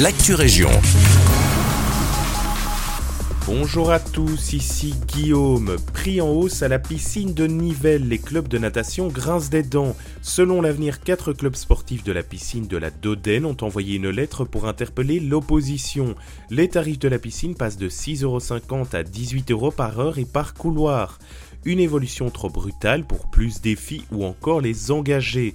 l'actu région. Bonjour à tous, ici Guillaume. Prix en hausse à la piscine de Nivelles. Les clubs de natation grincent des dents. Selon l'avenir, quatre clubs sportifs de la piscine de la Dodène ont envoyé une lettre pour interpeller l'opposition. Les tarifs de la piscine passent de 6,50€ à 18€ euros par heure et par couloir. Une évolution trop brutale pour plus défis ou encore les engager.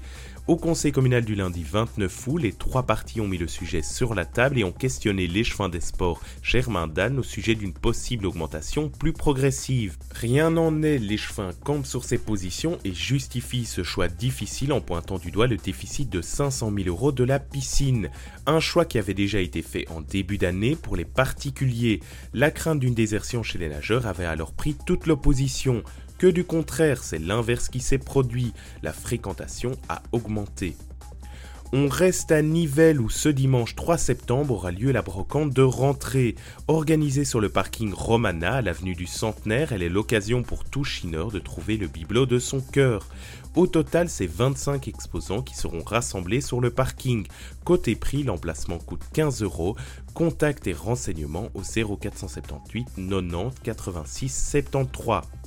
Au conseil communal du lundi 29 août, les trois partis ont mis le sujet sur la table et ont questionné l'échevin des sports Germain Dan au sujet d'une possible augmentation plus progressive. Rien n'en est, l'échevin campe sur ses positions et justifie ce choix difficile en pointant du doigt le déficit de 500 000 euros de la piscine. Un choix qui avait déjà été fait en début d'année pour les particuliers. La crainte d'une désertion chez les nageurs avait alors pris toute l'opposition que du contraire, c'est l'inverse qui s'est produit, la fréquentation a augmenté. On reste à Nivelles où ce dimanche 3 septembre aura lieu la brocante de rentrée. Organisée sur le parking Romana à l'avenue du Centenaire, elle est l'occasion pour tout chineur de trouver le bibelot de son cœur. Au total, c'est 25 exposants qui seront rassemblés sur le parking. Côté prix, l'emplacement coûte 15 euros. Contact et renseignements au 0478 90 86 73.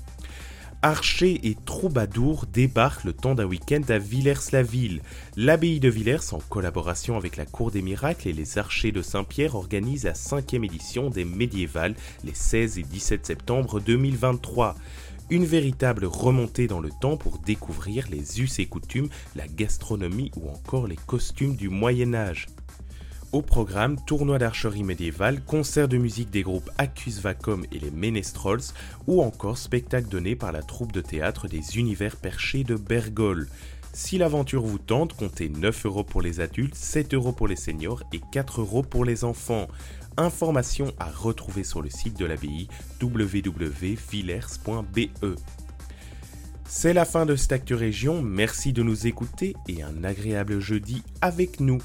Archers et troubadours débarquent le temps d'un week-end à Villers-la-Ville. L'abbaye de Villers, en collaboration avec la Cour des Miracles et les Archers de Saint-Pierre, organise la cinquième édition des Médiévales les 16 et 17 septembre 2023. Une véritable remontée dans le temps pour découvrir les us et coutumes, la gastronomie ou encore les costumes du Moyen Âge. Au programme, tournoi d'archerie médiévale, concert de musique des groupes Accus Vacom et les Menestrels, ou encore spectacle donné par la troupe de théâtre des Univers Perchés de Bergol. Si l'aventure vous tente, comptez 9 euros pour les adultes, 7 euros pour les seniors et 4 euros pour les enfants. Informations à retrouver sur le site de l'abbaye www.villers.be. C'est la fin de cette Actu Région, merci de nous écouter et un agréable jeudi avec nous.